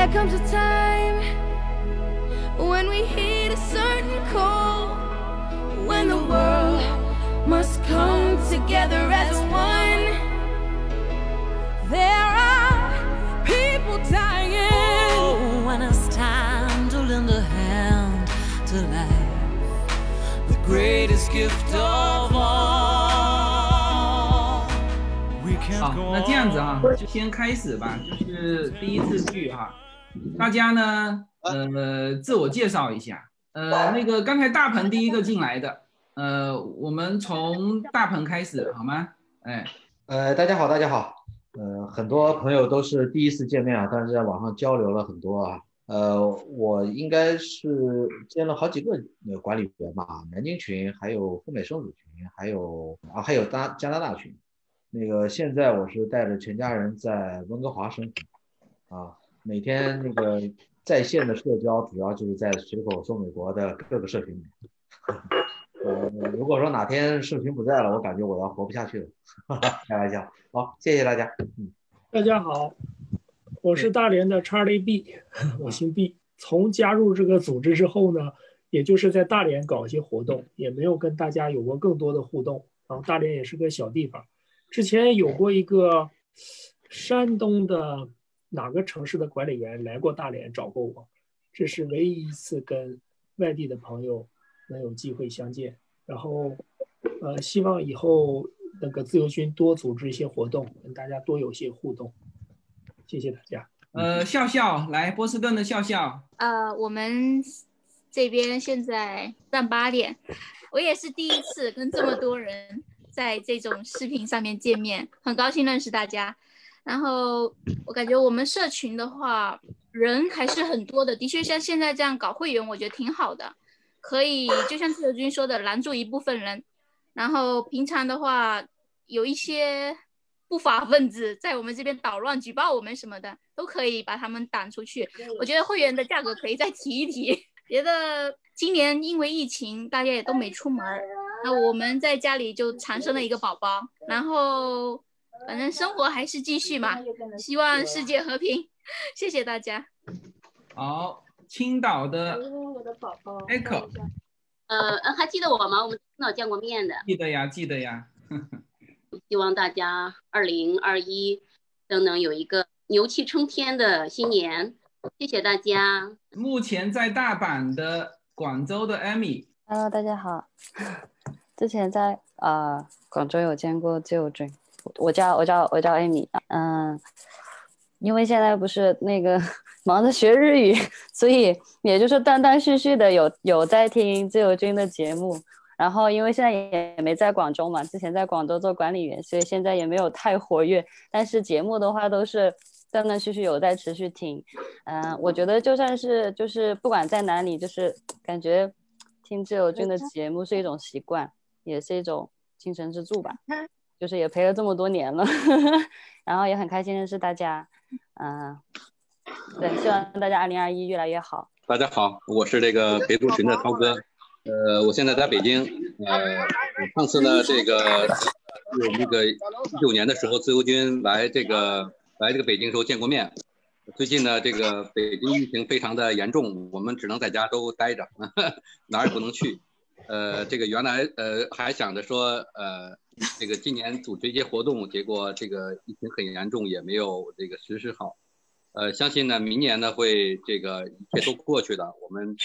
There comes a time when we hit a certain call, when the world must come together as one. There are people dying. Oh, when it's time to lend a hand to life, the greatest gift of all. We 好 can't，go 那这样子啊 on.，就先开始吧，就是第一次剧哈， 大家呢，呃，自我介绍一下，呃，那个刚才大鹏第一个进来的，呃，我们从大鹏开始好吗？哎，呃，大家好，大家好。呃，很多朋友都是第一次见面啊，但是在网上交流了很多啊。呃，我应该是兼了好几个呃管理员吧，南京群，还有赴美生子群，还有啊，还有大加拿大群。那个现在我是带着全家人在温哥华生活啊，每天那个在线的社交主要就是在随口说美国的各个社群里。呃，如果说哪天社群不在了，我感觉我要活不下去了，开玩笑。好，谢谢大家。嗯，大家好，我是大连的 Charlie B，我姓 B。从加入这个组织之后呢，也就是在大连搞一些活动，也没有跟大家有过更多的互动。然后大连也是个小地方，之前有过一个山东的哪个城市的管理员来过大连找过我，这是唯一一次跟外地的朋友能有机会相见。然后，呃，希望以后那个自由军多组织一些活动，跟大家多有些互动。谢谢大家。呃，笑笑来，波士顿的笑笑，呃，我们这边现在上八点，我也是第一次跟这么多人在这种视频上面见面，很高兴认识大家。然后我感觉我们社群的话，人还是很多的，的确像现在这样搞会员，我觉得挺好的，可以就像自由军说的，拦住一部分人。然后平常的话，有一些不法分子在我们这边捣乱、举报我们什么的，都可以把他们挡出去。我觉得会员的价格可以再提一提。别的今年因为疫情，大家也都没出门，那我们在家里就产生了一个宝宝，然后反正生活还是继续嘛，希望世界和平。谢谢大家。好，青岛的我的宝宝 Echo，呃，嗯还记得我吗？我们青岛见过面的。记得呀，记得呀。希望大家二零二一都能有一个牛气冲天的新年。谢谢大家。目前在大阪的广州的 Amy，Hello，大家好。之前在呃广州有见过自由军，我叫我叫我叫 Amy，嗯，因为现在不是那个 忙着学日语，所以也就是断断续续的有有在听自由军的节目。然后因为现在也没在广州嘛，之前在广州做管理员，所以现在也没有太活跃。但是节目的话都是断断续续有在持续听。嗯，我觉得就算是就是不管在哪里，就是感觉听自由军的节目是一种习惯，也是一种精神支柱吧。就是也陪了这么多年了，然后也很开心认识大家。嗯，对，希望大家二零二一越来越好。大家好，我是这个北族群的涛哥，呃，我现在在北京，呃，上次呢，这个有那个一九年的时候，自由军来这个来这个北京时候见过面。最近呢，这个北京疫情非常的严重，我们只能在家都待着，哪儿也不能去。呃，这个原来呃还想着说，呃，这个今年组织一些活动，结果这个疫情很严重，也没有这个实施好。呃，相信呢，明年呢会这个一切都过去的，我们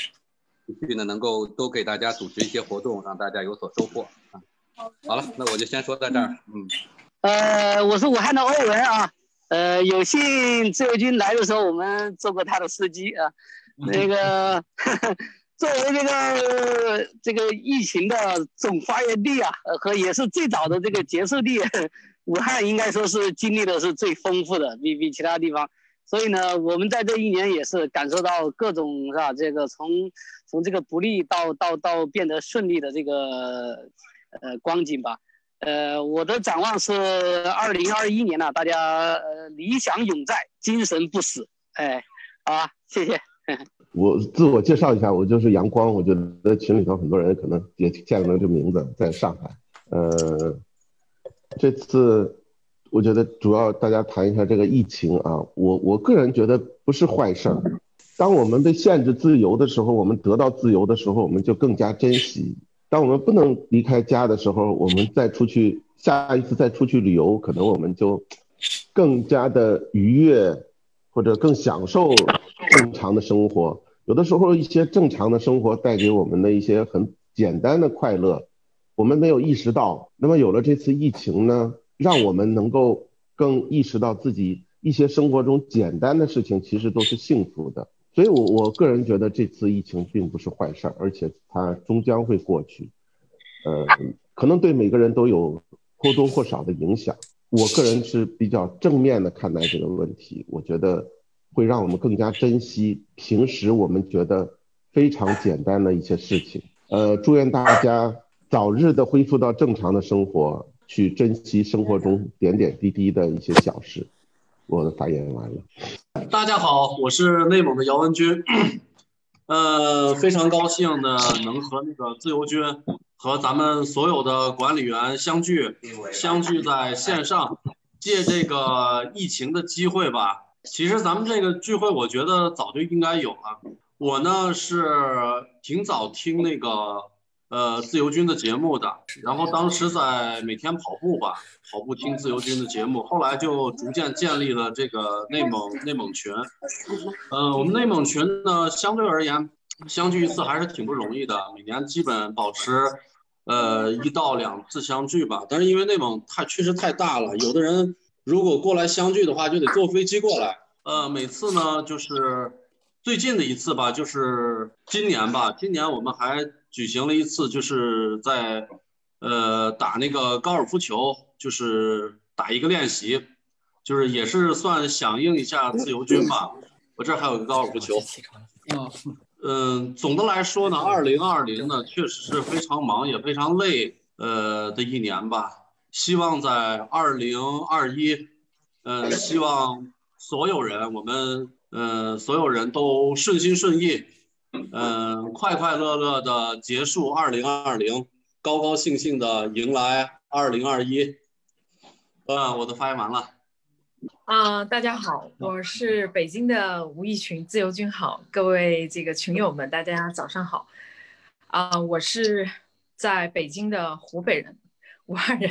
继续呢能够多给大家组织一些活动，让大家有所收获啊。好了，那我就先说到这儿，嗯。呃，我是武汉的欧文啊，呃，有幸自由军来的时候，我们做过他的司机啊。那个作为这个这个疫情的总发源地啊，和也是最早的这个结束地，武汉应该说是经历的是最丰富的，比比其他地方。所以呢，我们在这一年也是感受到各种是吧？这个从从这个不利到到到变得顺利的这个呃光景吧。呃，我的展望是二零二一年呢、大家呃理想永在，精神不死。哎，好啊，谢谢。我自我介绍一下，我就是阳光。我觉得群里头很多人可能也见过这名字，在上海。呃，这次我觉得主要大家谈一下这个疫情啊，我我个人觉得不是坏事儿。当我们被限制自由的时候，我们得到自由的时候，我们就更加珍惜。当我们不能离开家的时候，我们再出去，下一次再出去旅游，可能我们就更加的愉悦，或者更享受正常的生活。有的时候，一些正常的生活带给我们的一些很简单的快乐，我们没有意识到。那么有了这次疫情呢，让我们能够更意识到自己一些生活中简单的事情其实都是幸福的。所以，我我个人觉得这次疫情并不是坏事儿，而且它终将会过去。呃，可能对每个人都有或多或少的影响。我个人是比较正面的看待这个问题，我觉得会让我们更加珍惜平时我们觉得非常简单的一些事情。呃，祝愿大家早日的恢复到正常的生活，去珍惜生活中点点滴滴的一些小事。我的发言完了。大家好，我是内蒙的姚文军，呃，非常高兴呢，能和那个自由军和咱们所有的管理员相聚，相聚在线上，借这个疫情的机会吧。其实咱们这个聚会，我觉得早就应该有了。我呢是挺早听那个。呃，自由军的节目的，然后当时在每天跑步吧，跑步听自由军的节目，后来就逐渐建立了这个内蒙内蒙群。呃，我们内蒙群呢，相对而言，相聚一次还是挺不容易的，每年基本保持呃一到两次相聚吧。但是因为内蒙太确实太大了，有的人如果过来相聚的话，就得坐飞机过来。呃，每次呢，就是最近的一次吧，就是今年吧，今年我们还。举行了一次，就是在，呃，打那个高尔夫球，就是打一个练习，就是也是算响应一下自由军吧。我这还有个高尔夫球。嗯，总的来说呢，二零二零呢，确实是非常忙也非常累，呃的一年吧。希望在二零二一，嗯，希望所有人，我们，嗯，所有人都顺心顺意。嗯，快快乐乐的结束二零二零，高高兴兴的迎来二零二一。嗯，我的发言完了。啊，大家好，我是北京的吴亦群，自由军好，各位这个群友们，大家早上好。啊，我是在北京的湖北人，武汉人。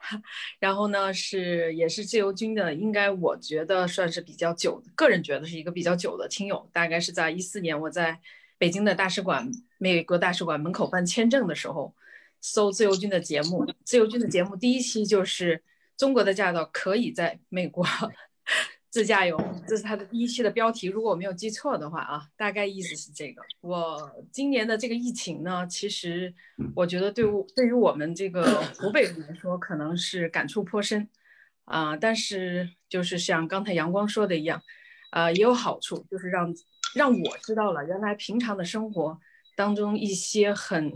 然后呢，是也是自由军的，应该我觉得算是比较久，个人觉得是一个比较久的亲友，大概是在一四年我在。北京的大使馆，美国大使馆门口办签证的时候，搜自由军的节目。自由军的节目第一期就是中国的驾照可以在美国自驾游，这是它的第一期的标题。如果我没有记错的话啊，大概意思是这个。我今年的这个疫情呢，其实我觉得对我对于我们这个湖北人来说，可能是感触颇深啊。但是就是像刚才阳光说的一样，呃，也有好处，就是让。让我知道了，原来平常的生活当中一些很，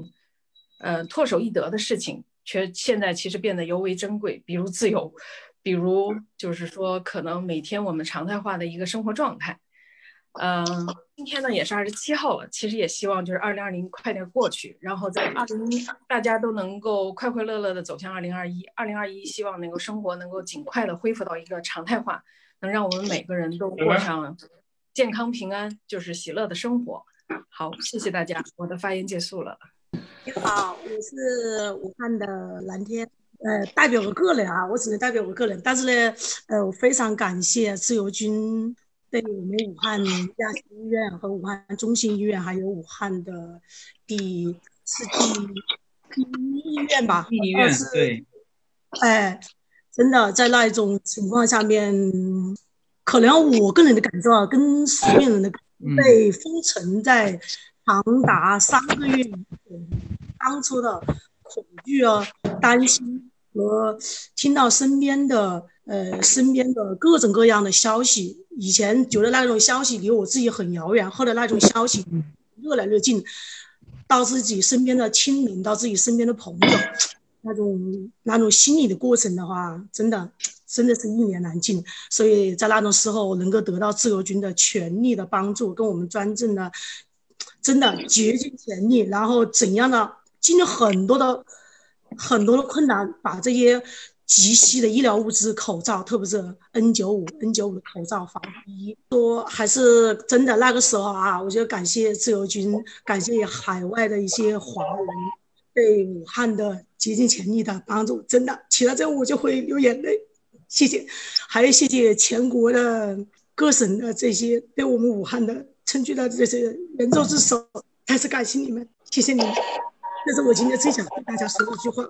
呃，唾手易得的事情，却现在其实变得尤为珍贵。比如自由，比如就是说，可能每天我们常态化的一个生活状态。嗯，今天呢也是二十七号了，其实也希望就是二零二零快点过去，然后在二零大家都能够快快乐乐的走向二零二一。二零二一希望能够生活能够尽快的恢复到一个常态化，能让我们每个人都过上。健康平安就是喜乐的生活。好，谢谢大家，我的发言结束了。你好，我是武汉的蓝天，呃，代表我个人啊，我只能代表我个人。但是呢，呃，我非常感谢自由军对我们武汉亚心医院和武汉中心医院，还有武汉的第四第第一医院吧，第一医院对，哎，真的在那一种情况下面。可能我个人的感受啊，跟所有人的被封城在长达三个月，当初的恐惧啊、担心和听到身边的呃身边的各种各样的消息，以前觉得那种消息离我自己很遥远，后来那种消息越来越近，到自己身边的亲人，到自己身边的朋友，那种那种心理的过程的话，真的。真的是一言难尽，所以在那种时候能够得到自由军的全力的帮助，跟我们专政的，真的竭尽全力，然后怎样的经历很多的很多的困难，把这些急需的医疗物资，口罩，特别是 N95、N95 口罩、防护衣。说还是真的，那个时候啊，我就感谢自由军，感谢海外的一些华人对武汉的竭尽全力的帮助，真的，提到这我就会流眼泪。谢谢，还有谢谢全国的各省的这些对我们武汉的撑起的这些援助之手，再次感谢你们，谢谢你们。这是我今天最想跟大家说的一句话。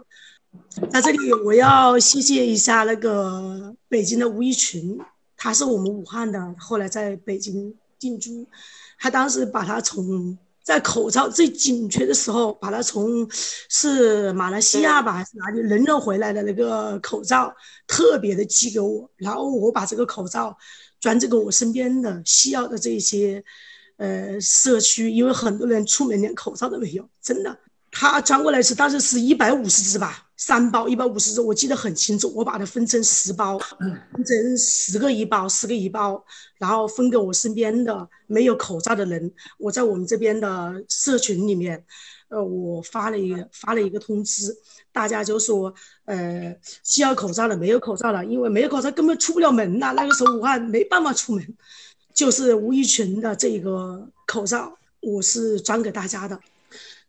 在这里，我要谢谢一下那个北京的吴一群，他是我们武汉的，后来在北京定居。他当时把他从在口罩最紧缺的时候，把他从是马来西亚吧还是哪里人肉回来的那个口罩，特别的寄给我，然后我把这个口罩转这个我身边的需要的这些呃社区，因为很多人出门连口罩都没有，真的。他转过来是当时是一百五十只吧，三包一百五十只，我记得很清楚。我把它分成十包，分成十个一包，十个一包，然后分给我身边的没有口罩的人。我在我们这边的社群里面，呃，我发了一个发了一个通知，大家就说，呃，需要口罩的没有口罩了，因为没有口罩根本出不了门呐。那个时候武汉没办法出门，就是吴一群的这个口罩，我是转给大家的。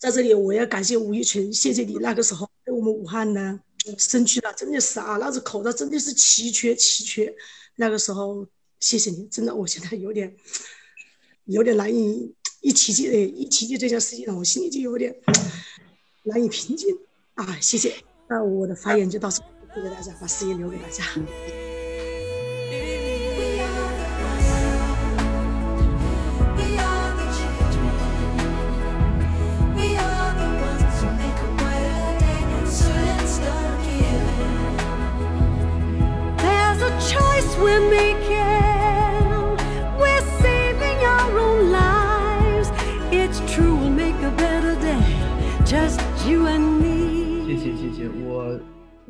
在这里，我要感谢吴玉群，谢谢你那个时候对我们武汉呢，争取了，真的是啊，那只口罩真的是奇缺奇缺。那个时候，谢谢你，真的，我现在有点有点难以一提起，一提起这件事情呢，我心里就有点难以平静啊。谢谢，那我的发言就到此，谢谢大家，把时间留给大家。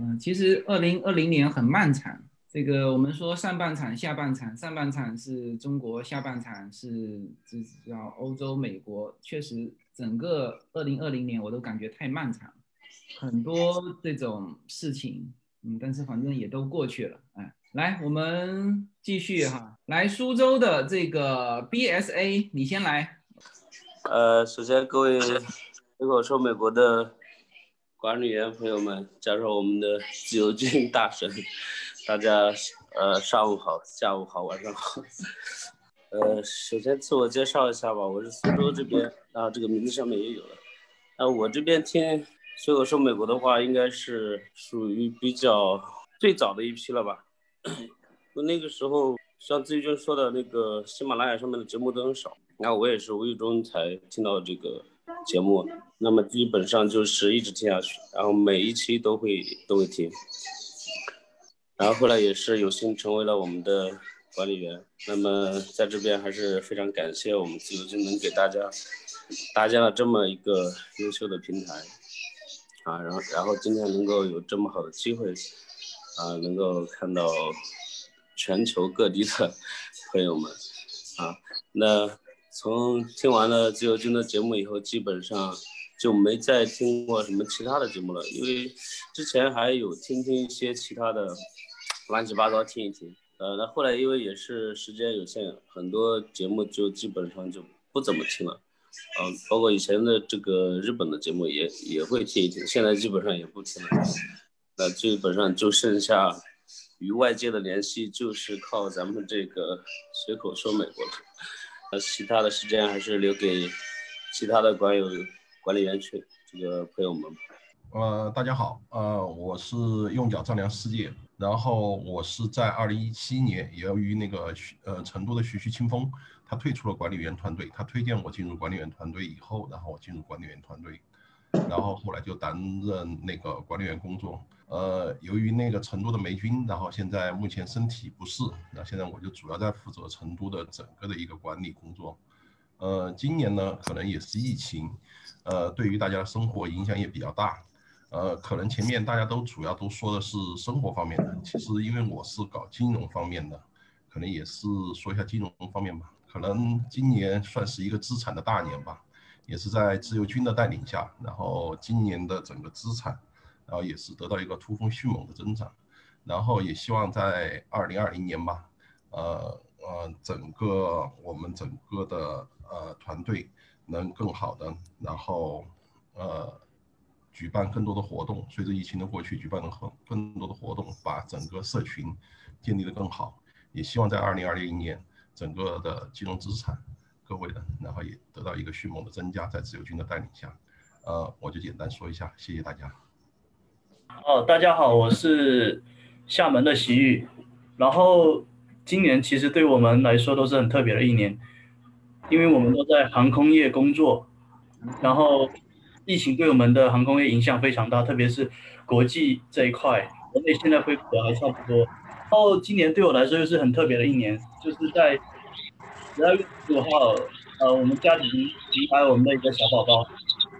嗯，其实二零二零年很漫长。这个我们说上半场、下半场，上半场是中国，下半场是这叫欧洲、美国。确实，整个二零二零年我都感觉太漫长，很多这种事情，嗯，但是反正也都过去了，哎。来，我们继续哈。来，苏州的这个 BSA，你先来。呃，首先各位如果说美国的管理员朋友们，加上我们的自由军大神，大家呃上午好，下午好，晚上好。呃，首先自我介绍一下吧，我是苏州这边，然后这个名字上面也有了。那我这边听所以我说美国的话，应该是属于比较最早的一批了吧。我 那个时候像自己就说的那个喜马拉雅上面的节目都很少，那我也是无意中才听到这个节目，那么基本上就是一直听下去，然后每一期都会都会听，然后后来也是有幸成为了我们的管理员，那么在这边还是非常感谢我们自由军能给大家搭建了这么一个优秀的平台，啊，然后然后今天能够有这么好的机会。啊，能够看到全球各地的朋友们。啊，那从听完了自由军的节目以后，基本上就没再听过什么其他的节目了，因为之前还有听听一些其他的乱七八糟听一听，呃，那后来因为也是时间有限，很多节目就基本上就不怎么听了，嗯，包括以前的这个日本的节目也也会听一听，现在基本上也不听了。那基本上就剩下与外界的联系，就是靠咱们这个随口说美国了。其他的时间还是留给其他的管有管理员去这个朋友们。呃，大家好，呃，我是用脚丈量世界。然后我是在二零一七年，由于那个徐呃成都的徐徐清风，他退出了管理员团队，他推荐我进入管理员团队以后，然后我进入管理员团队，然后后来就担任那个管理员工作。呃，由于那个成都的霉菌，然后现在目前身体不适，那现在我就主要在负责成都的整个的一个管理工作。呃，今年呢，可能也是疫情，呃，对于大家的生活影响也比较大。呃，可能前面大家都主要都说的是生活方面的，其实因为我是搞金融方面的，可能也是说一下金融方面吧。可能今年算是一个资产的大年吧，也是在自由军的带领下，然后今年的整个资产。然后也是得到一个突飞迅猛的增长，然后也希望在二零二零年吧，呃呃，整个我们整个的呃团队能更好的，然后呃举办更多的活动，随着疫情的过去，举办更更多的活动，把整个社群建立的更好。也希望在二零二零年，整个的金融资产，各位的，然后也得到一个迅猛的增加，在自由军的带领下，呃，我就简单说一下，谢谢大家。哦，大家好，我是厦门的席玉，然后今年其实对我们来说都是很特别的一年，因为我们都在航空业工作，然后疫情对我们的航空业影响非常大，特别是国际这一块，国内现在恢复的还差不多。然后今年对我来说又是很特别的一年，就是在十二月十五号，呃，我们家庭迎来我们的一个小宝宝，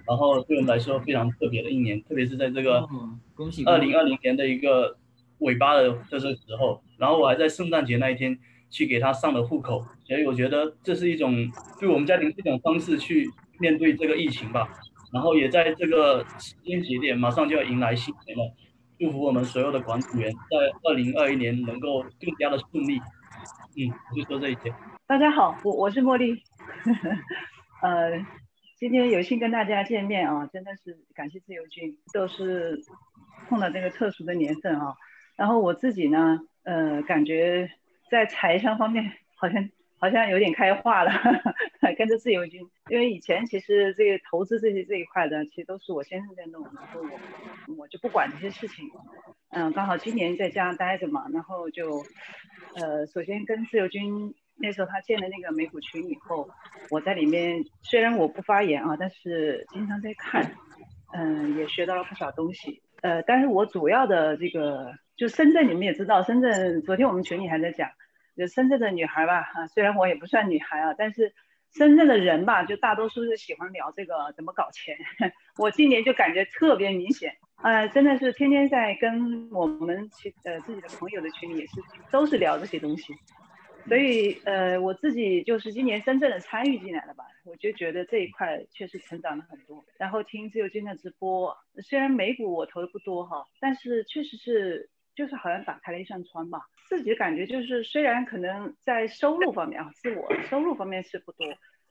然后对我们来说非常特别的一年，特别是在这个恭喜二零二零年的一个尾巴的这个时候，然后我还在圣诞节那一天去给他上了户口，所以我觉得这是一种对我们家庭一种方式去面对这个疫情吧，然后也在这个时间节点马上就要迎来新年了。祝福我们所有的管理员在二零二一年能够更加的顺利。嗯，就说这一些。大家好，我我是茉莉。呃，今天有幸跟大家见面啊，真的是感谢自由军，都是碰到这个特殊的年份啊。然后我自己呢，呃，感觉在财商方面好像。好像有点开化了，跟着自由军，因为以前其实这个投资这些这一块的，其实都是我先生在弄，然后我我就不管这些事情。嗯，刚好今年在家待着嘛，然后就，呃，首先跟自由军那时候他建了那个美股群以后，我在里面虽然我不发言啊，但是经常在看，嗯，也学到了不少东西。呃，但是我主要的这个就深圳，你们也知道，深圳昨天我们群里还在讲。就深圳的女孩吧，哈，虽然我也不算女孩啊，但是深圳的人吧，就大多数是喜欢聊这个怎么搞钱。我今年就感觉特别明显，呃，真的是天天在跟我们其呃自己的朋友的群里也是都是聊这些东西，所以呃我自己就是今年真正的参与进来了吧，我就觉得这一块确实成长了很多。然后听自由军的直播，虽然美股我投的不多哈，但是确实是。就是好像打开了一扇窗吧，自己感觉就是虽然可能在收入方面啊，自我收入方面是不多，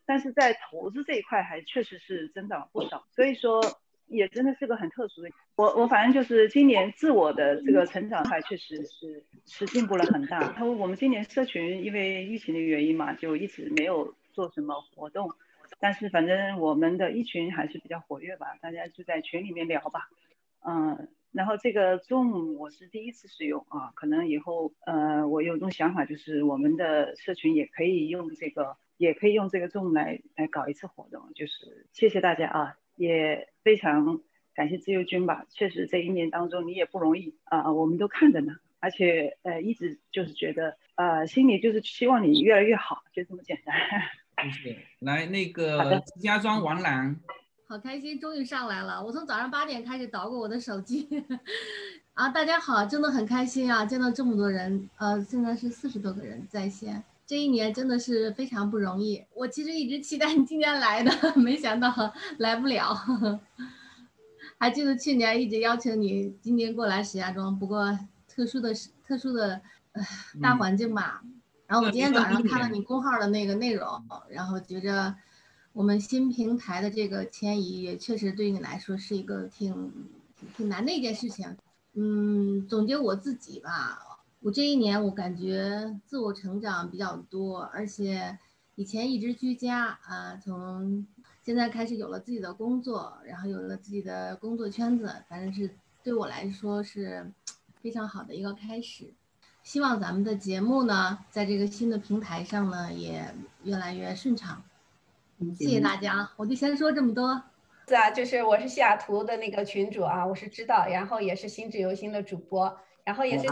但是在投资这一块还确实是增长了不少，所以说也真的是个很特殊的。我我反正就是今年自我的这个成长还确实是是进步了很大。他说我们今年社群因为疫情的原因嘛，就一直没有做什么活动，但是反正我们的一群还是比较活跃吧，大家就在群里面聊吧，嗯。然后这个 Zoom 我是第一次使用啊，可能以后呃我有种想法，就是我们的社群也可以用这个，也可以用这个 Zoom 来来搞一次活动。就是谢谢大家啊，也非常感谢自由军吧，确实这一年当中你也不容易啊，我们都看着呢，而且呃一直就是觉得呃心里就是希望你越来越好，就这么简单。谢 谢。来那个石家庄王兰。好开心，终于上来了！我从早上八点开始捣鼓我的手机，啊，大家好，真的很开心啊，见到这么多人，呃，现在是四十多个人在线，这一年真的是非常不容易。我其实一直期待你今年来的，没想到来不了。还记得去年一直邀请你今年过来石家庄，不过特殊的特殊的大环境吧。然后我今天早上看了你公号的那个内容，然后觉着。我们新平台的这个迁移也确实对你来说是一个挺挺难的一件事情。嗯，总结我自己吧，我这一年我感觉自我成长比较多，而且以前一直居家啊，从现在开始有了自己的工作，然后有了自己的工作圈子，反正是对我来说是非常好的一个开始。希望咱们的节目呢，在这个新的平台上呢，也越来越顺畅。谢谢大家，我就先说这么多。是啊，就是我是西雅图的那个群主啊，我是知道，然后也是心智游心的主播，然后也是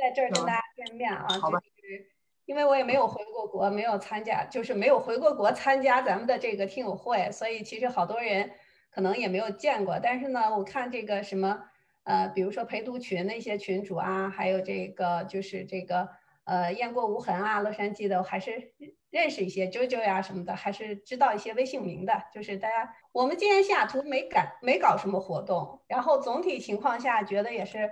在这儿跟大家见面啊，就是因为我也没有回过国，没有参加，就是没有回过国参加咱们的这个听友会，所以其实好多人可能也没有见过。但是呢，我看这个什么呃，比如说陪读群那些群主啊，还有这个就是这个呃雁过无痕啊，洛杉矶的，我还是。认识一些啾啾呀什么的，还是知道一些微信名的。就是大家，我们今年西雅图没赶没搞什么活动，然后总体情况下觉得也是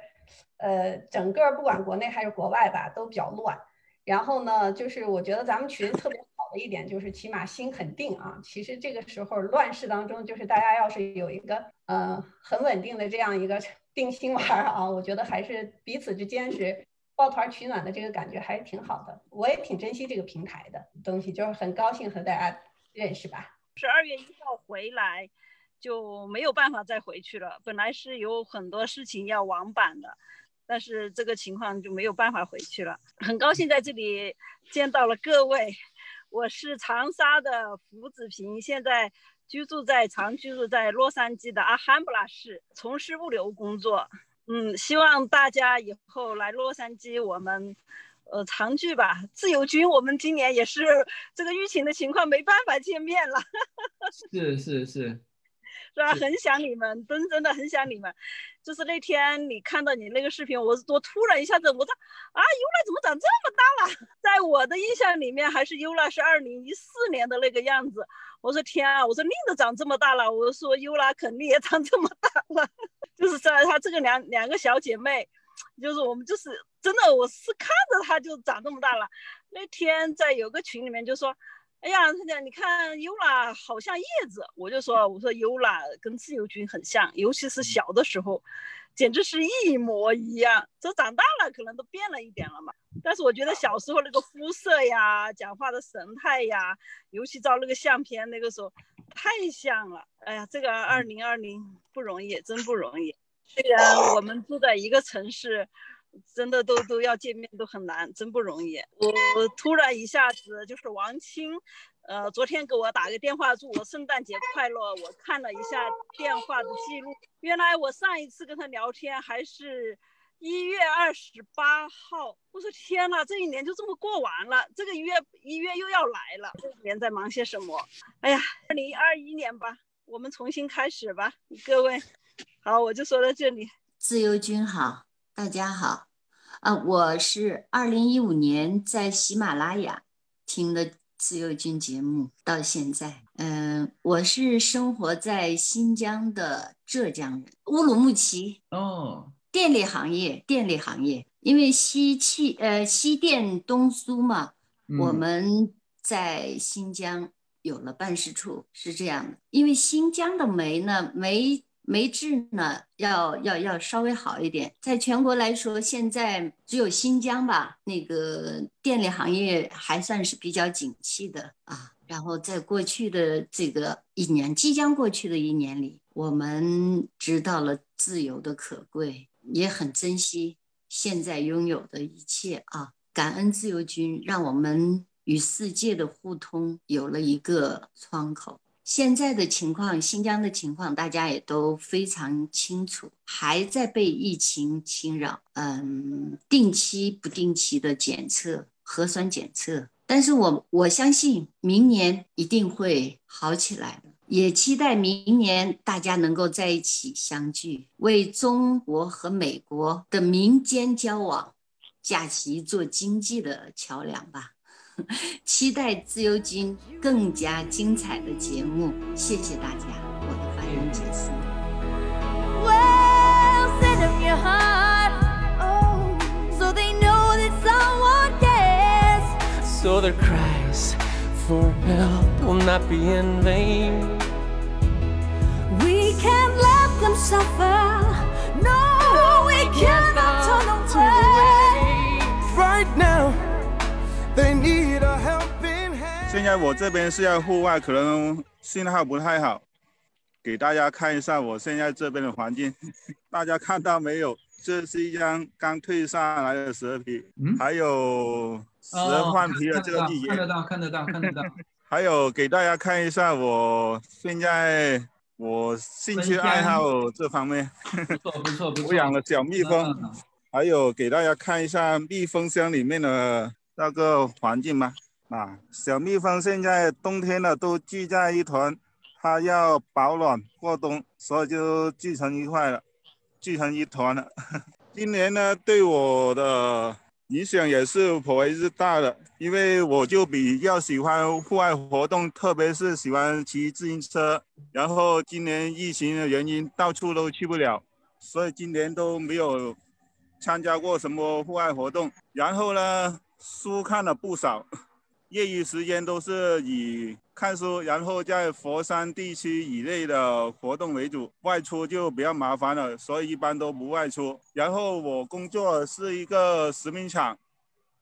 呃，整个不管国内还是国外吧，都比较乱。然后呢，就是我觉得咱们群特别好的一点，就是起码心很定啊。其实这个时候乱世当中，就是大家要是有一个呃很稳定的这样一个定心丸啊，我觉得还是彼此之间是抱团取暖的这个感觉还是挺好的。我也挺珍惜这个平台的东西，就是很高兴和大家认识吧。十二月一号回来就没有办法再回去了，本来是有很多事情要往返的。但是这个情况就没有办法回去了。很高兴在这里见到了各位，我是长沙的胡子平，现在居住在常居住在洛杉矶的阿罕布拉市，从事物流工作。嗯，希望大家以后来洛杉矶，我们呃常聚吧。自由军，我们今年也是这个疫情的情况没办法见面了。是 是是。是吧？很想你们，真真的很想你们。就是那天你看到你那个视频，我我突然一下子，我说啊，优拉怎么长这么大了？在我的印象里面，还是优拉是二零一四年的那个样子。我说天啊，我说令都长这么大了，我说优拉肯定也长这么大了。就是在她这个两两个小姐妹，就是我们就是真的，我是看着她就长这么大了。那天在有个群里面就说。哎呀，他讲你看优拉好像叶子，我就说我说优拉跟自由军很像，尤其是小的时候，简直是一模一样。这长大了可能都变了一点了嘛，但是我觉得小时候那个肤色呀、讲话的神态呀，尤其照那个相片那个时候太像了。哎呀，这个二零二零不容易，真不容易。虽然我们住在一个城市。真的都都要见面都很难，真不容易。我突然一下子就是王青，呃，昨天给我打个电话祝我圣诞节快乐。我看了一下电话的记录，原来我上一次跟他聊天还是一月二十八号。我说天哪，这一年就这么过完了，这个月一月又要来了。这一年在忙些什么？哎呀，二零二一年吧，我们重新开始吧，各位。好，我就说到这里。自由军好，大家好。啊，我是二零一五年在喜马拉雅听的自由军节目，到现在，嗯，我是生活在新疆的浙江人，乌鲁木齐哦，电力行业，电力行业，因为西气呃西电东苏嘛，我们在新疆有了办事处，是这样的，因为新疆的煤呢，煤。煤质呢，要要要稍微好一点。在全国来说，现在只有新疆吧，那个电力行业还算是比较景气的啊。然后在过去的这个一年，即将过去的一年里，我们知道了自由的可贵，也很珍惜现在拥有的一切啊！感恩自由军，让我们与世界的互通有了一个窗口。现在的情况，新疆的情况，大家也都非常清楚，还在被疫情侵扰。嗯，定期不定期的检测，核酸检测。但是我我相信明年一定会好起来的，也期待明年大家能够在一起相聚，为中国和美国的民间交往架起一座经济的桥梁吧。期待自由军更加精彩的节目，谢谢大家，我的发言结束。现在我这边是在户外，可能信号不太好，给大家看一下我现在这边的环境。大家看到没有？这是一张刚退下来的蛇皮，还有蛇换皮的这个季节。看得到，看得到，看得到。还有给大家看一下我现在我兴趣爱好这方面。不错不错不错。我养了小蜜蜂，还有给大家看一下蜜蜂箱里面的那个环境吗？啊，小蜜蜂现在冬天了都聚在一团，它要保暖过冬，所以就聚成一块了，聚成一团了。今年呢，对我的影响也是颇为之大的，因为我就比较喜欢户外活动，特别是喜欢骑自行车。然后今年疫情的原因，到处都去不了，所以今年都没有参加过什么户外活动。然后呢，书看了不少，业余时间都是以看书，然后在佛山地区以内的活动为主，外出就比较麻烦了，所以一般都不外出。然后我工作是一个食品厂，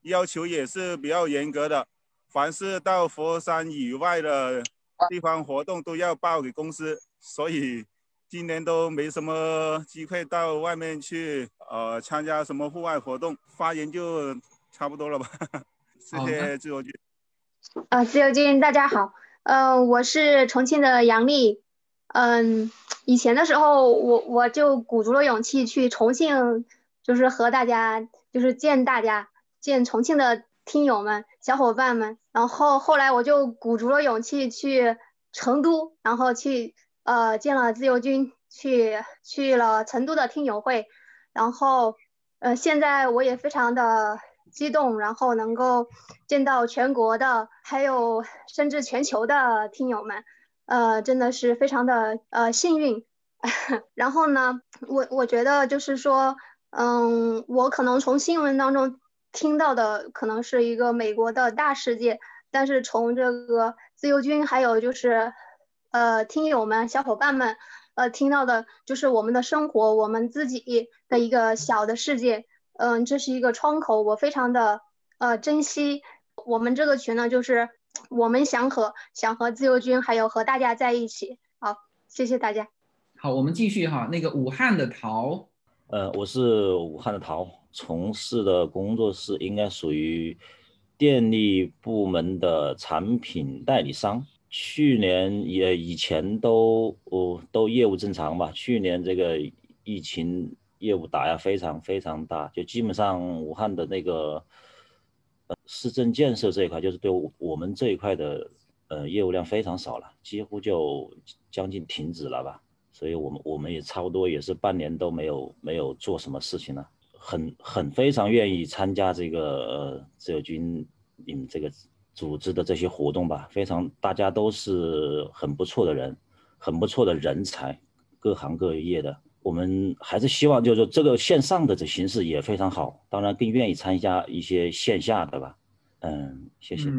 要求也是比较严格的，凡是到佛山以外的地方活动都要报给公司，所以今年都没什么机会到外面去，呃，参加什么户外活动。发言就差不多了吧，谢谢自由军。啊，自由军，大家好，呃，我是重庆的杨丽，嗯，以前的时候我我就鼓足了勇气去重庆，就是和大家就是见大家见重庆的听友们小伙伴们，然后后来我就鼓足了勇气去成都，然后去呃见了自由军，去去了成都的听友会，然后呃现在我也非常的。激动，然后能够见到全国的，还有甚至全球的听友们，呃，真的是非常的呃幸运。然后呢，我我觉得就是说，嗯，我可能从新闻当中听到的可能是一个美国的大事件，但是从这个自由军还有就是呃听友们小伙伴们呃听到的，就是我们的生活，我们自己的一个小的世界。嗯，这是一个窗口，我非常的呃珍惜。我们这个群呢，就是我们想和想和自由军还有和大家在一起。好，谢谢大家。好，我们继续哈。那个武汉的陶，呃，我是武汉的陶，从事的工作是应该属于电力部门的产品代理商。去年也以前都哦都业务正常吧。去年这个疫情。业务打压非常非常大，就基本上武汉的那个市政建设这一块，就是对我们这一块的呃业务量非常少了，几乎就将近停止了吧。所以我们我们也差不多也是半年都没有没有做什么事情了。很很非常愿意参加这个呃自由军你们这个组织的这些活动吧，非常大家都是很不错的人，很不错的人才，各行各业的。我们还是希望，就是说这个线上的这形式也非常好，当然更愿意参加一些线下的吧。嗯，谢谢。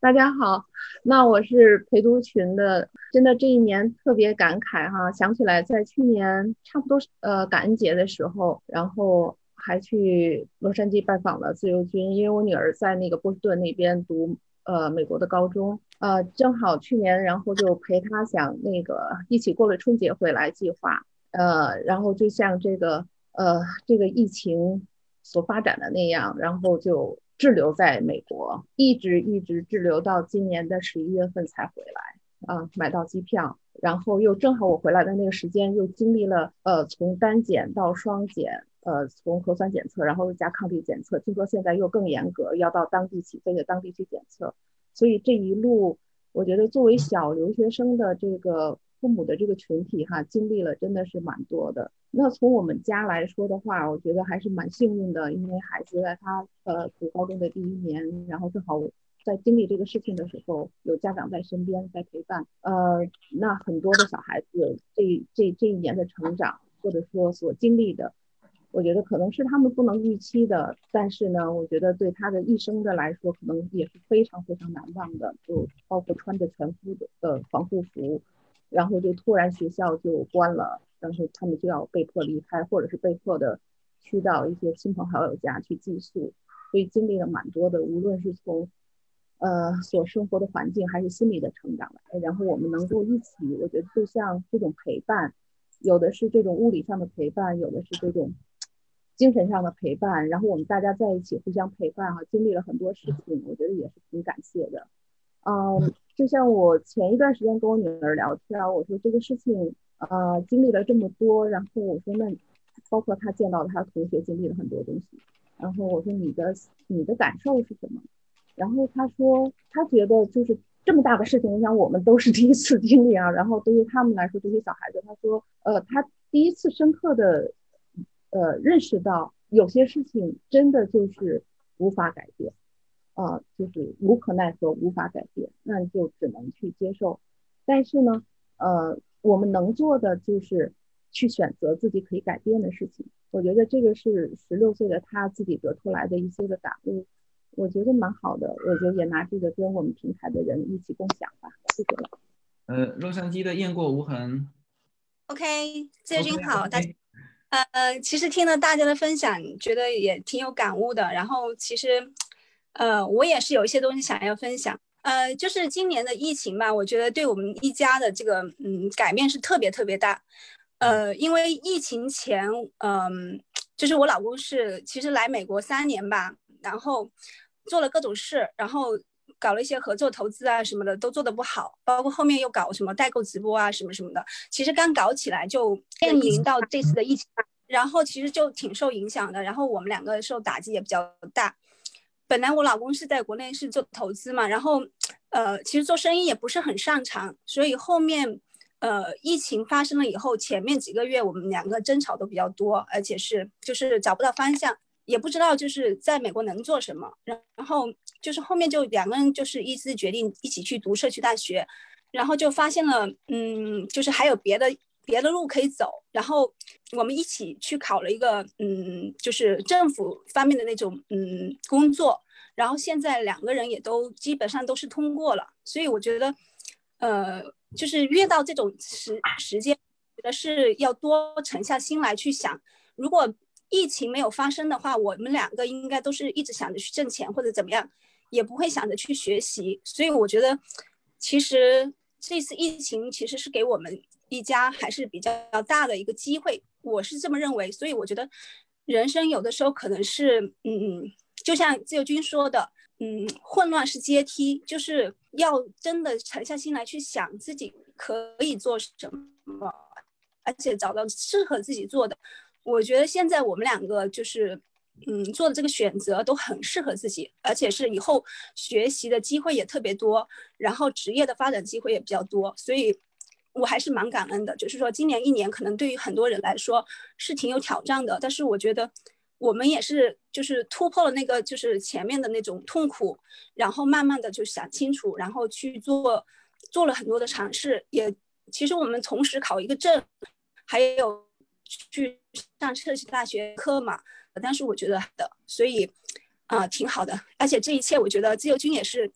大家好，那我是陪读群的，真的这一年特别感慨哈，想起来在去年差不多呃感恩节的时候，然后还去洛杉矶拜访了自由军，因为我女儿在那个波士顿那边读呃美国的高中，呃正好去年然后就陪她想那个一起过了春节回来计划。呃，然后就像这个呃这个疫情所发展的那样，然后就滞留在美国，一直一直滞留到今年的十一月份才回来啊，买到机票，然后又正好我回来的那个时间又经历了呃从单检到双检，呃从核酸检测，然后又加抗体检测，听说现在又更严格，要到当地起飞的当地去检测，所以这一路我觉得作为小留学生的这个。父母的这个群体哈，经历了真的是蛮多的。那从我们家来说的话，我觉得还是蛮幸运的，因为孩子在他呃读高中的第一年，然后正好在经历这个事情的时候，有家长在身边在陪伴。呃，那很多的小孩子这这这一年的成长，或者说所经历的，我觉得可能是他们不能预期的，但是呢，我觉得对他的一生的来说，可能也是非常非常难忘的。就包括穿着全副的呃防护服。然后就突然学校就关了，然后他们就要被迫离开，或者是被迫的去到一些亲朋好友家去寄宿，所以经历了蛮多的，无论是从呃所生活的环境，还是心理的成长。然后我们能够一起，我觉得就像这种陪伴，有的是这种物理上的陪伴，有的是这种精神上的陪伴。然后我们大家在一起互相陪伴哈，经历了很多事情，我觉得也是挺感谢的。嗯，就像我前一段时间跟我女儿聊天，我说这个事情，呃，经历了这么多，然后我说那，包括她见到她同学经历了很多东西，然后我说你的你的感受是什么？然后她说她觉得就是这么大的事情，我想我们都是第一次经历啊，然后对于他们来说，这些小孩子，她说，呃，她第一次深刻的，呃，认识到有些事情真的就是无法改变。啊，就是无可奈何，无法改变，那你就只能去接受。但是呢，呃，我们能做的就是去选择自己可以改变的事情，我觉得这个是十六岁的他自己得出来的一些个感悟，我觉得蛮好的。我觉得也拿这个跟我们平台的人一起共享吧。谢谢了。呃，洛杉矶的雁过无痕。OK，自由君好，大家呃，其实听了大家的分享，觉得也挺有感悟的。然后其实，呃，我也是有一些东西想要分享。呃，就是今年的疫情吧，我觉得对我们一家的这个嗯改变是特别特别大。呃，因为疫情前，嗯、就是我老公是其实来美国三年吧，然后做了各种事，然后搞了一些合作投资啊什么的都做得不好，包括后面又搞什么代购直播啊什么什么的，其实刚搞起来就面临到这次的疫情，然后其实就挺受影响的，然后我们两个受打击也比较大。本来我老公是在国内是做投资嘛，然后呃其实做生意也不是很擅长，所以后面呃疫情发生了以后，前面几个月我们两个争吵都比较多，而且是就是找不到方向，也不知道就是在美国能做什么，然然后就是后面就两个人就是一致决定一起去读社区大学，然后就发现了嗯就是还有别的别的路可以走，然后我们一起去考了一个嗯就是政府方面的那种嗯工作，然后现在两个人也都基本上都是通过了，所以我觉得呃就是越到这种时时间，觉得是要多沉下心来去想，如果疫情没有发生的话，我们两个应该都是一直想着去挣钱或者怎么样，也不会想着去学习。所以我觉得，其实这次疫情其实是给我们一家还是比较大的一个机会，我是这么认为。所以我觉得，人生有的时候可能是，嗯，就像自由军说的，嗯，混乱是阶梯，就是要真的沉下心来去想自己可以做什么，而且找到适合自己做的。我觉得现在我们两个就是，嗯，做的这个选择都很适合自己，而且是以后学习的机会也特别多，然后职业的发展机会也比较多，所以我还是蛮感恩的。就是说，今年一年可能对于很多人来说是挺有挑战的，但是我觉得我们也是就是突破了那个就是前面的那种痛苦，然后慢慢的就想清楚，然后去做做了很多的尝试，也其实我们同时考一个证，还有。去上社区大学课嘛，但是我觉得的，所以啊、挺好的，而且这一切我觉得自由军也是，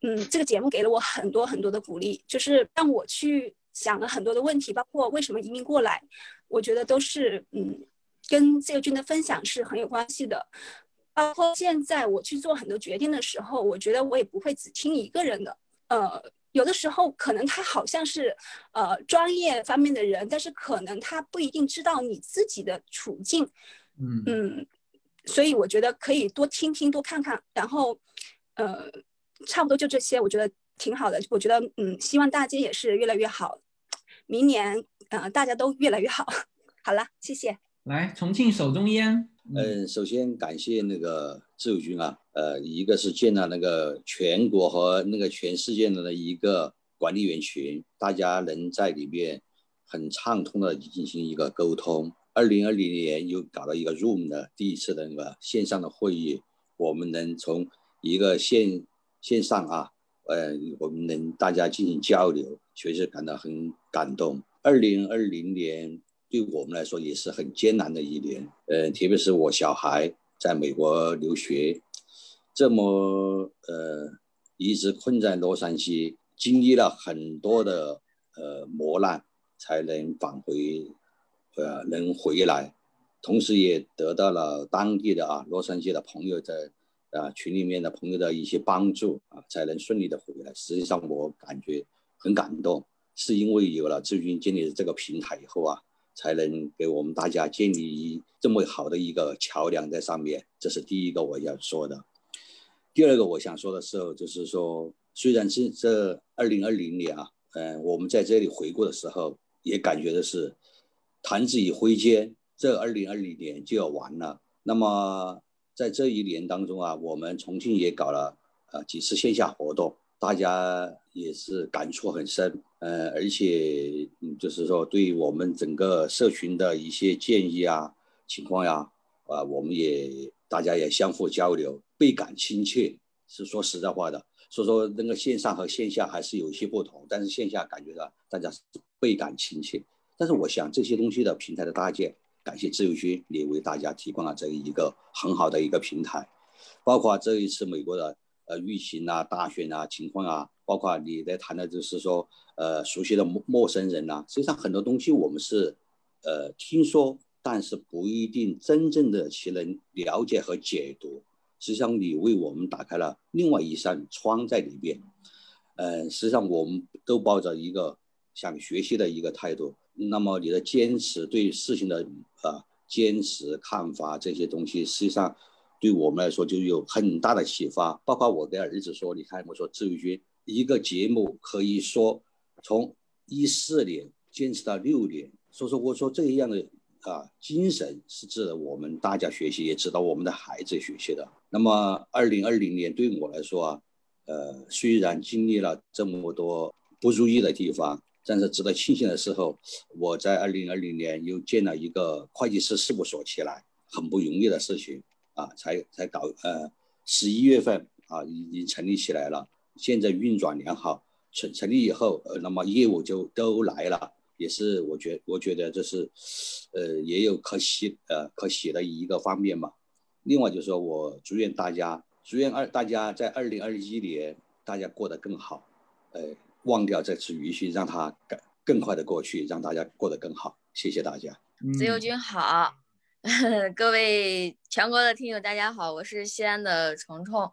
嗯，这个节目给了我很多很多的鼓励，就是让我去想了很多的问题，包括为什么移民过来，我觉得都是嗯跟自由军的分享是很有关系的，包括现在我去做很多决定的时候，我觉得我也不会只听一个人的，呃。有的时候可能他好像是，呃，专业方面的人，但是可能他不一定知道你自己的处境，嗯嗯，所以我觉得可以多听听，多看看，然后，呃，差不多就这些，我觉得挺好的。我觉得，嗯，希望大家也是越来越好，明年，呃，大家都越来越好。好了，谢谢。来，重庆手中烟。嗯，首先感谢那个自由军啊，呃，一个是建了那个全国和那个全世界的一个管理员群，大家能在里面很畅通的进行一个沟通。二零二零年又搞了一个 Room 的第一次的那个线上的会议，我们能从一个线线上啊，呃，我们能大家进行交流，确实感到很感动。二零二零年。对我们来说也是很艰难的一年，呃，特别是我小孩在美国留学，这么呃一直困在洛杉矶，经历了很多的呃磨难，才能返回，呃，能回来，同时也得到了当地的啊洛杉矶的朋友在啊群里面的朋友的一些帮助啊，才能顺利的回来。实际上我感觉很感动，是因为有了志军建立这个平台以后啊。才能给我们大家建立一这么好的一个桥梁在上面，这是第一个我要说的。第二个我想说的是，就是说，虽然是这二零二零年啊，嗯、我们在这里回顾的时候，也感觉的是弹指一挥间，这二零二零年就要完了。那么在这一年当中啊，我们重庆也搞了呃几次线下活动，大家也是感触很深。呃，而且嗯，就是说，对我们整个社群的一些建议啊、情况呀，啊，我们也大家也相互交流，倍感亲切。是说实在话的，所以说那个线上和线下还是有些不同，但是线下感觉到大家倍感亲切。但是我想这些东西的平台的搭建，感谢自由军也为大家提供了这一个很好的一个平台，包括这一次美国的呃疫情啊、大选啊情况啊，包括你在谈的就是说呃熟悉的陌陌生人呐，实际上很多东西我们是呃听说，但是不一定真正的其能了解和解读。实际上你为我们打开了另外一扇窗在里边，呃，实际上我们都抱着一个想学习的一个态度。那么你的坚持对事情的啊坚持看法这些东西，实际上对我们来说就有很大的启发。包括我跟儿子说，你看我说自由军一个节目可以说从一四年坚持到六年，所以说我说这样的啊精神是值得我们大家学习，也值得我们的孩子学习的。那么二零二零年对我来说啊，呃虽然经历了这么多不如意的地方。但是值得庆幸的时候，我在二零二零年又建了一个会计师事务所起来，很不容易的事情啊，才才搞呃十一月份啊已经成立起来了，现在运转良好。成成立以后，呃，那么业务就都来了，也是我觉我觉得这是，呃，也有可喜呃可喜的一个方面嘛。另外就是说我祝愿大家，祝愿二大家在二零二一年大家过得更好，呃。忘掉这次余绪，让它更更快的过去，让大家过得更好。谢谢大家。自由军好，各位全国的听友大家好，我是西安的虫虫。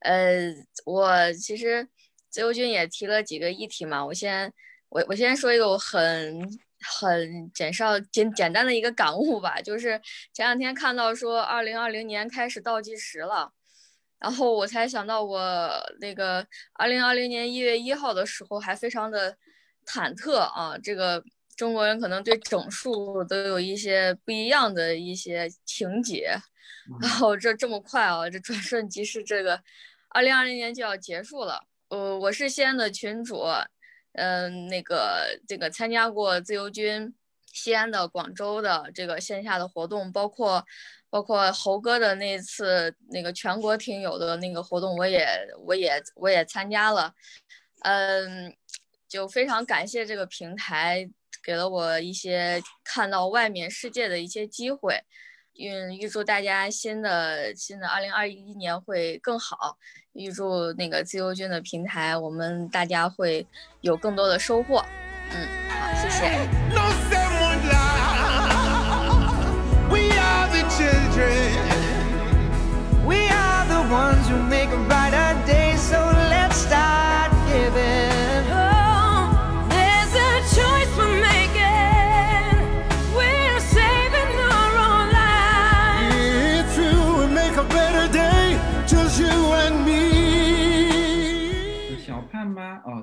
呃，我其实自由军也提了几个议题嘛，我先我我先说一个我很很简少简简单的一个感悟吧，就是前两天看到说二零二零年开始倒计时了。然后我才想到，我那个二零二零年一月一号的时候还非常的忐忑啊。这个中国人可能对整数都有一些不一样的一些情节。然后这这么快啊，这转瞬即逝，这个二零二零年就要结束了。呃，我是西安的群主，嗯，那个这个参加过自由军西安的、广州的这个线下的活动，包括。包括猴哥的那次那个全国听友的那个活动，我也我也我也参加了，嗯，就非常感谢这个平台给了我一些看到外面世界的一些机会，预预祝大家新的新的二零二一年会更好，预祝那个自由军的平台我们大家会有更多的收获，嗯，好，谢谢。小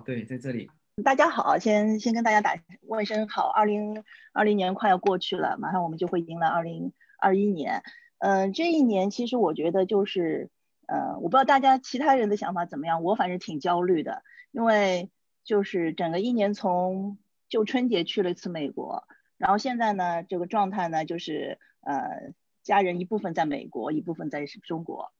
对，在这里。大家好，先先跟大家打问声好。二零二零年快要过去了，马上我们就会迎来二零二一年。嗯，这一年其实我觉得就是，呃，我不知道大家其他人的想法怎么样，我反正挺焦虑的，因为就是整个一年从就春节去了一次美国，然后现在呢这个状态呢就是呃家人一部分在美国，一部分在中国，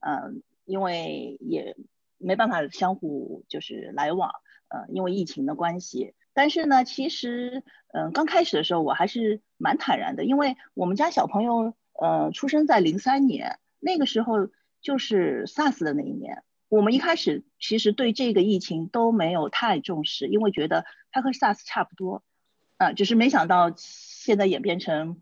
嗯，因为也没办法相互就是来往，呃，因为疫情的关系，但是呢其实嗯刚开始的时候我还是蛮坦然的，因为我们家小朋友。呃，出生在零三年，那个时候就是 SARS 的那一年。我们一开始其实对这个疫情都没有太重视，因为觉得它和 SARS 差不多，啊，只是没想到现在演变成，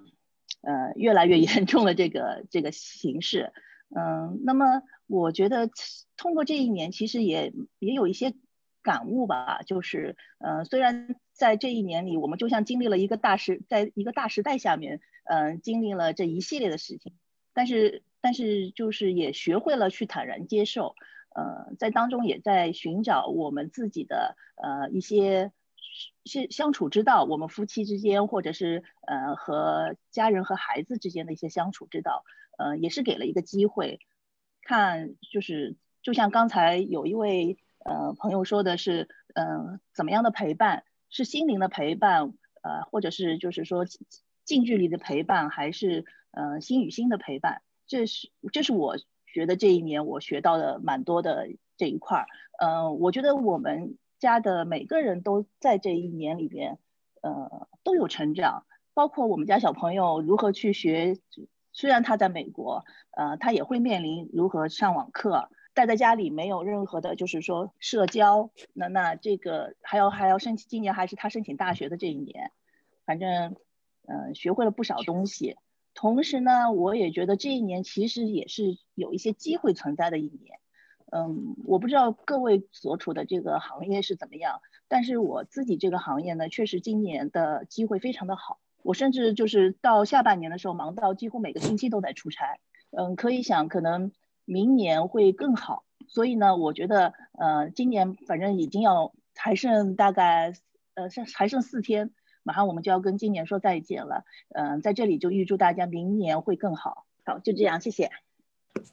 呃，越来越 严重的这个这个形式。嗯，那么我觉得通过这一年，其实也也有一些感悟吧，就是，呃，虽然在这一年里，我们就像经历了一个大时，在一个大时代下面。嗯，经历了这一系列的事情，但是但是就是也学会了去坦然接受，呃，在当中也在寻找我们自己的呃一些相相处之道，我们夫妻之间或者是呃和家人和孩子之间的一些相处之道，呃，也是给了一个机会，看就是就像刚才有一位呃朋友说的是，嗯，怎么样的陪伴是心灵的陪伴，呃，或者是就是说。近距离的陪伴还是呃心与心的陪伴，这是这是我觉得这一年我学到的蛮多的这一块儿。嗯，我觉得我们家的每个人都在这一年里边，呃都有成长。包括我们家小朋友如何去学，虽然他在美国，呃，他也会面临如何上网课，待在家里没有任何的，就是说社交。那那这个还要还要申请，今年还是他申请大学的这一年，反正，嗯，学会了不少东西。同时呢，我也觉得这一年其实也是有一些机会存在的一年。嗯，我不知道各位所处的这个行业是怎么样，但是我自己这个行业呢，确实今年的机会非常的好。我甚至就是到下半年的时候，忙到几乎每个星期都在出差。嗯，可以想，可能明年会更好。所以呢，我觉得，呃，今年反正已经要还剩大概，呃，剩还剩四天，马上我们就要跟今年说再见了。嗯，在这里就预祝大家明年会更好。好，就这样，谢谢。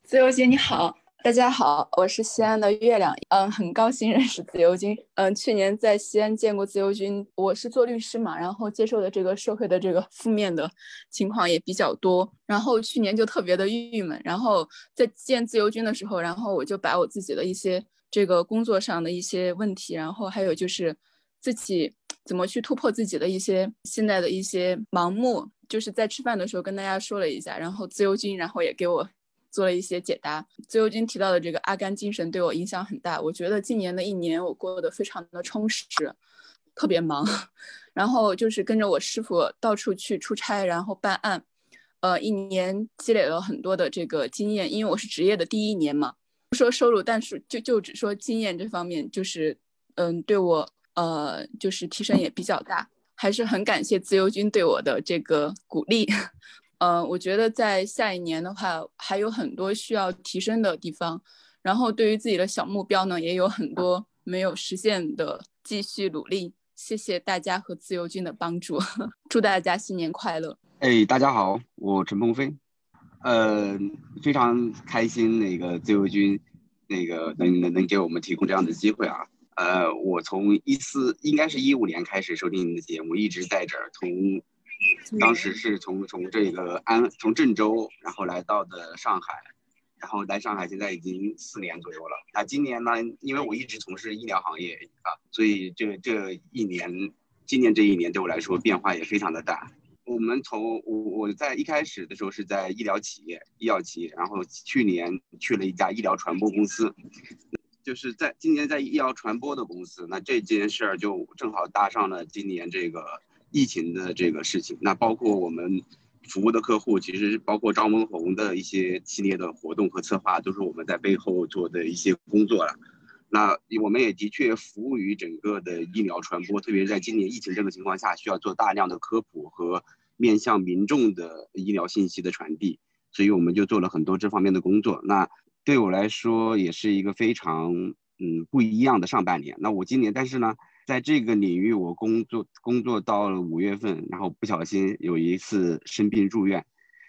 自由姐你好。大家好，我是西安的月亮，嗯，很高兴认识自由军，嗯，去年在西安见过自由军，我是做律师嘛，然后接受的这个社会的这个负面的情况也比较多，然后去年就特别的郁闷，然后在见自由军的时候，然后我就把我自己的一些这个工作上的一些问题，然后还有就是自己怎么去突破自己的一些现在的一些盲目，就是在吃饭的时候跟大家说了一下，然后自由军然后也给我。做了一些解答。自由军提到的这个阿甘精神对我影响很大。我觉得今年的一年我过得非常的充实，特别忙，然后就是跟着我师傅到处去出差，然后办案，呃，一年积累了很多的这个经验。因为我是职业的第一年嘛，不说收入，但是就就只说经验这方面，就是嗯，对我呃就是提升也比较大，还是很感谢自由军对我的这个鼓励。嗯，我觉得在下一年的话，还有很多需要提升的地方。然后对于自己的小目标呢，也有很多没有实现的，继续努力。谢谢大家和自由军的帮助，祝大家新年快乐。哎，大家好，我陈鹏飞，呃，非常开心那个自由军，那个能能能给我们提供这样的机会啊。呃，我从一四应该是一五年开始收听您的节目，一直在这儿从。当时是从从这个安从郑州，然后来到的上海，然后来上海现在已经四年左右了。那今年呢，因为我一直从事医疗行业啊，所以这这一年，今年这一年对我来说变化也非常的大。我们从我我在一开始的时候是在医疗企业、医药企业，然后去年去了一家医疗传播公司，就是在今年在医疗传播的公司。那这件事儿就正好搭上了今年这个。疫情的这个事情，那包括我们服务的客户，其实包括张文宏的一些系列的活动和策划，都是我们在背后做的一些工作了。那我们也的确服务于整个的医疗传播，特别是在今年疫情这个情况下，需要做大量的科普和面向民众的医疗信息的传递，所以我们就做了很多这方面的工作。那对我来说，也是一个非常嗯不一样的上半年。那我今年，但是呢。在这个领域，我工作工作到了五月份，然后不小心有一次生病住院，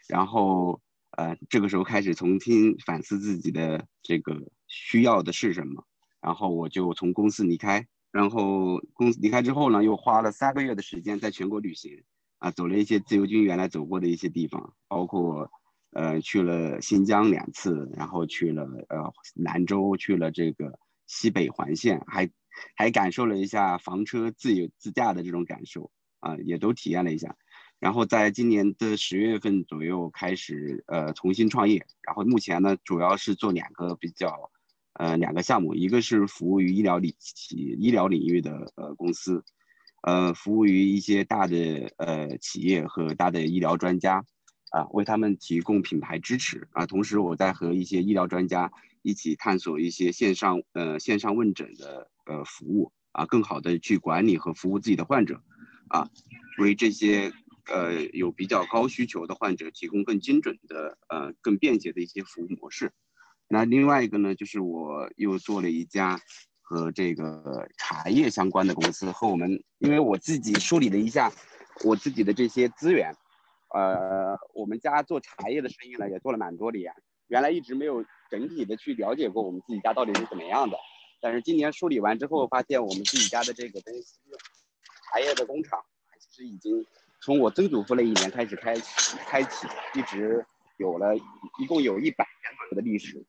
然后呃，这个时候开始重新反思自己的这个需要的是什么，然后我就从公司离开，然后公司离开之后呢，又花了三个月的时间在全国旅行，啊，走了一些自由军原来走过的一些地方，包括呃去了新疆两次，然后去了呃兰州，去了这个西北环线，还。还感受了一下房车自由自驾的这种感受啊，也都体验了一下。然后在今年的十月份左右开始呃重新创业，然后目前呢主要是做两个比较呃两个项目，一个是服务于医疗领企医疗领域的呃公司，呃服务于一些大的呃企业和大的医疗专家啊，为他们提供品牌支持啊。同时我在和一些医疗专家一起探索一些线上呃线上问诊的。呃，服务啊，更好的去管理和服务自己的患者，啊，为这些呃有比较高需求的患者提供更精准的呃更便捷的一些服务模式。那另外一个呢，就是我又做了一家和这个茶叶相关的公司，和我们，因为我自己梳理了一下我自己的这些资源，呃，我们家做茶叶的生意呢也做了蛮多年，原来一直没有整体的去了解过我们自己家到底是怎么样的。但是今年梳理完之后，发现我们自己家的这个公司茶叶的工厂，其实已经从我曾祖父那一年开始开开启，一直有了一共有一百年左右的历史。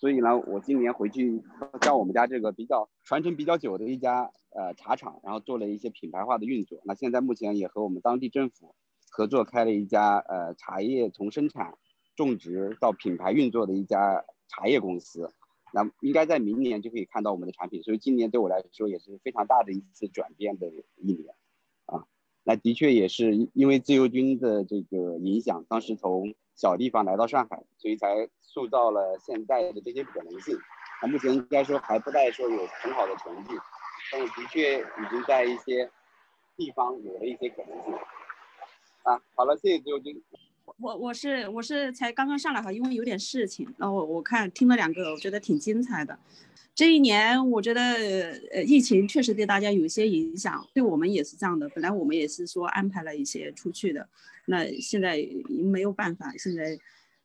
所以呢，我今年回去将我们家这个比较传承比较久的一家呃茶厂，然后做了一些品牌化的运作。那现在目前也和我们当地政府合作开了一家呃茶叶从生产、种植到品牌运作的一家茶叶公司。那应该在明年就可以看到我们的产品，所以今年对我来说也是非常大的一次转变的一年啊。那的确也是因为自由军的这个影响，当时从小地方来到上海，所以才塑造了现在的这些可能性。那目前应该说还不带说有很好的成绩，但是的确已经在一些地方有了一些可能性。啊，好了，谢谢自由军。我我是我是才刚刚上来哈，因为有点事情，然后我看听了两个，我觉得挺精彩的。这一年我觉得呃疫情确实对大家有一些影响，对我们也是这样的。本来我们也是说安排了一些出去的，那现在没有办法，现在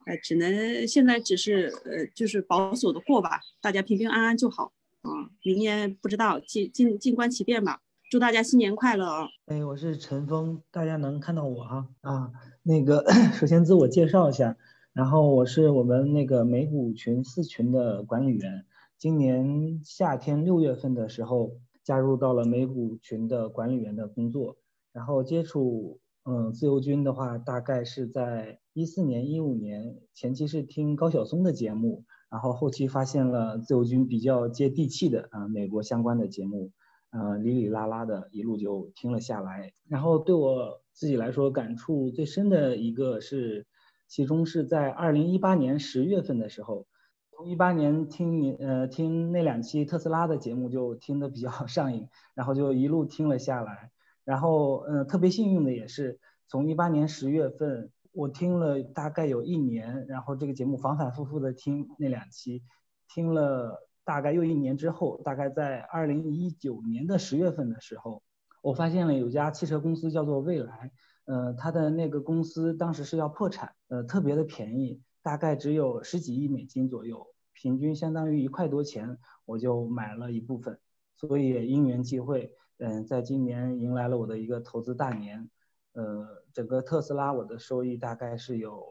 呃只能现在只是呃就是保守的过吧，大家平平安安就好啊。明年不知道静静静观其变吧。祝大家新年快乐啊！哎，我是陈峰，大家能看到我哈啊。那个 首先自我介绍一下，然后我是我们那个美股群四群的管理员，今年夏天六月份的时候加入到了美股群的管理员的工作，然后接触嗯自由军的话，大概是在一四年一五年前期是听高晓松的节目，然后后期发现了自由军比较接地气的啊美国相关的节目。呃，里里拉拉的一路就听了下来，然后对我自己来说感触最深的一个是，其中是在二零一八年十月份的时候，从一八年听你呃听那两期特斯拉的节目就听得比较 上瘾，然后就一路听了下来，然后呃特别幸运的也是从一八年十月份我听了大概有一年，然后这个节目反反复复的听那两期，听了。大概又一年之后，大概在二零一九年的十月份的时候，我发现了有家汽车公司叫做蔚来，呃，它的那个公司当时是要破产，呃，特别的便宜，大概只有十几亿美金左右，平均相当于一块多钱，我就买了一部分，所以因缘际会，嗯，在今年迎来了我的一个投资大年，呃，整个特斯拉我的收益大概是有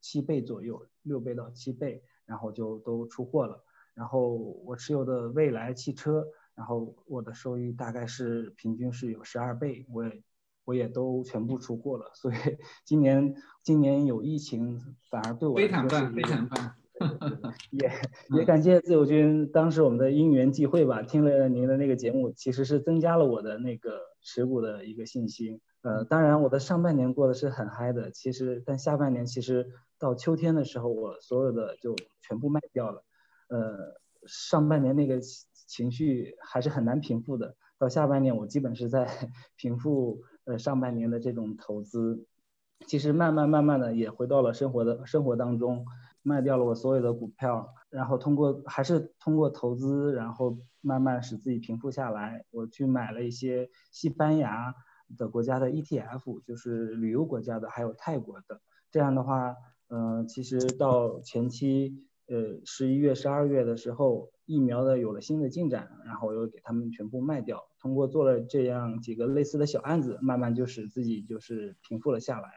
七倍左右，六倍到七倍，然后就都出货了。然后我持有的蔚来汽车，然后我的收益大概是平均是有十二倍，我也我也都全部出货了，所以 今年今年有疫情反而对我非常棒，非常棒，也也感谢自由军，当时我们的因缘际会吧，听了您的那个节目，其实是增加了我的那个持股的一个信心。呃，当然我的上半年过得是很嗨的，其实但下半年其实到秋天的时候，我所有的就全部卖掉了。呃，上半年那个情绪还是很难平复的，到下半年我基本是在 平复呃上半年的这种投资，其实慢慢慢慢的也回到了生活的生活当中，卖掉了我所有的股票，然后通过还是通过投资，然后慢慢使自己平复下来，我去买了一些西班牙的国家的 ETF，就是旅游国家的，还有泰国的，这样的话，嗯，其实到前期。呃，十一月、十二月的时候，疫苗的有了新的进展，然后又给他们全部卖掉。通过做了这样几个类似的小案子，慢慢就使自己就是平复了下来。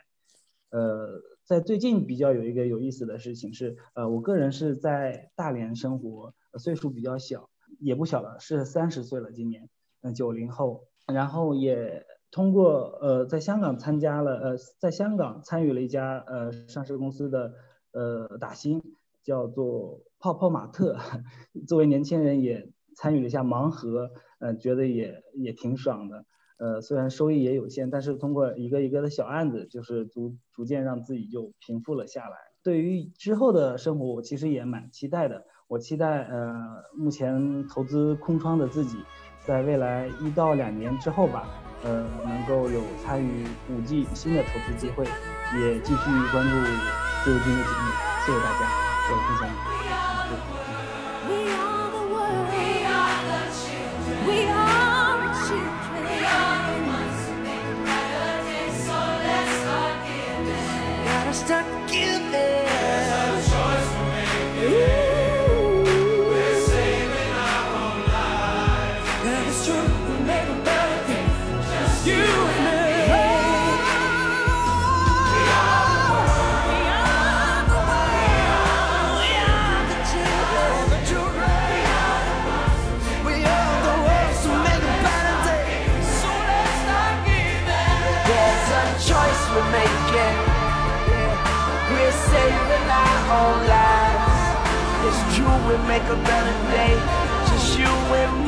呃，在最近比较有一个有意思的事情是，呃，我个人是在大连生活，岁数比较小，也不小了，是三十岁了，今年，嗯，九零后。然后也通过呃，在香港参加了，呃，在香港参与了一家呃上市公司的呃打新。叫做泡泡玛特，作为年轻人也参与了一下盲盒，嗯，觉得也也挺爽的，呃，虽然收益也有限，但是通过一个一个的小案子，就是逐逐渐让自己就平复了下来。对于之后的生活，我其实也蛮期待的。我期待，呃，目前投资空窗的自己，在未来一到两年之后吧，呃，能够有参与五 G 新的投资机会，也继续关注自由军的节目。谢谢大家。我 make a better day. Just you and me.